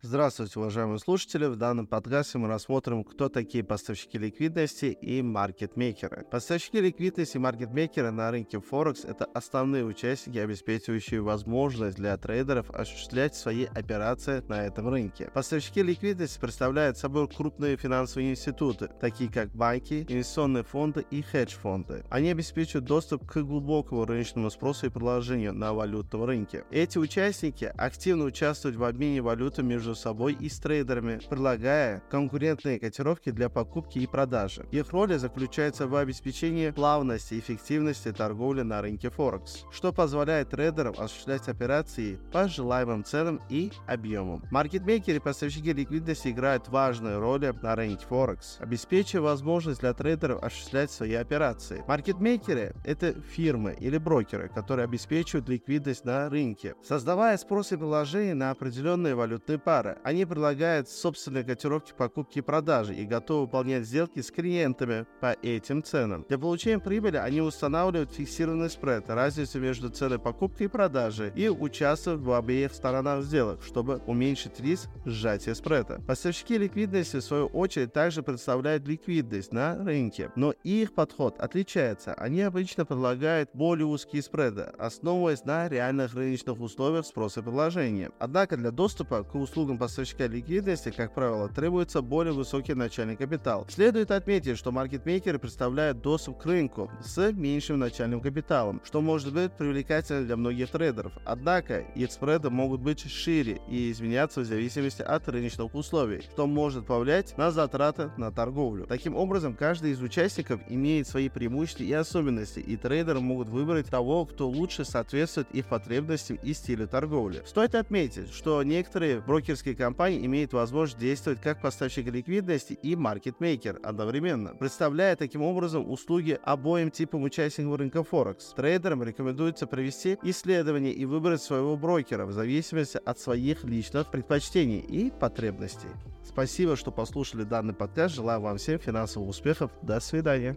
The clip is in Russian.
Здравствуйте, уважаемые слушатели! В данном подкасте мы рассмотрим, кто такие поставщики ликвидности и маркетмейкеры. Поставщики ликвидности и маркетмейкеры на рынке Форекс – это основные участники, обеспечивающие возможность для трейдеров осуществлять свои операции на этом рынке. Поставщики ликвидности представляют собой крупные финансовые институты, такие как банки, инвестиционные фонды и хедж-фонды. Они обеспечивают доступ к глубокому рыночному спросу и предложению на валютном рынке. Эти участники активно участвуют в обмене валюты между между собой и с трейдерами, предлагая конкурентные котировки для покупки и продажи. Их роль заключается в обеспечении плавности и эффективности торговли на рынке Форекс, что позволяет трейдерам осуществлять операции по желаемым ценам и объемам. Маркетмейкеры и поставщики ликвидности играют важную роль на рынке Форекс, обеспечивая возможность для трейдеров осуществлять свои операции. Маркетмейкеры – это фирмы или брокеры, которые обеспечивают ликвидность на рынке, создавая спрос и предложение на определенные валютные пары товара. Они предлагают собственные котировки покупки и продажи и готовы выполнять сделки с клиентами по этим ценам. Для получения прибыли они устанавливают фиксированный спред, разницу между ценой покупки и продажи, и участвуют в обеих сторонах сделок, чтобы уменьшить риск сжатия спреда. Поставщики ликвидности, в свою очередь, также представляют ликвидность на рынке, но их подход отличается. Они обычно предлагают более узкие спреды, основываясь на реальных рыночных условиях спроса и предложения. Однако для доступа к услугам услугам поставщика ликвидности, как правило, требуется более высокий начальный капитал. Следует отметить, что маркетмейкеры представляют доступ к рынку с меньшим начальным капиталом, что может быть привлекательно для многих трейдеров. Однако их спреды могут быть шире и изменяться в зависимости от рыночных условий, что может повлиять на затраты на торговлю. Таким образом, каждый из участников имеет свои преимущества и особенности, и трейдеры могут выбрать того, кто лучше соответствует их потребностям и стилю торговли. Стоит отметить, что некоторые брокерские брокерские компании имеют возможность действовать как поставщик ликвидности и маркетмейкер одновременно, представляя таким образом услуги обоим типам участников рынка Форекс. Трейдерам рекомендуется провести исследование и выбрать своего брокера в зависимости от своих личных предпочтений и потребностей. Спасибо, что послушали данный подкаст. Желаю вам всем финансовых успехов. До свидания.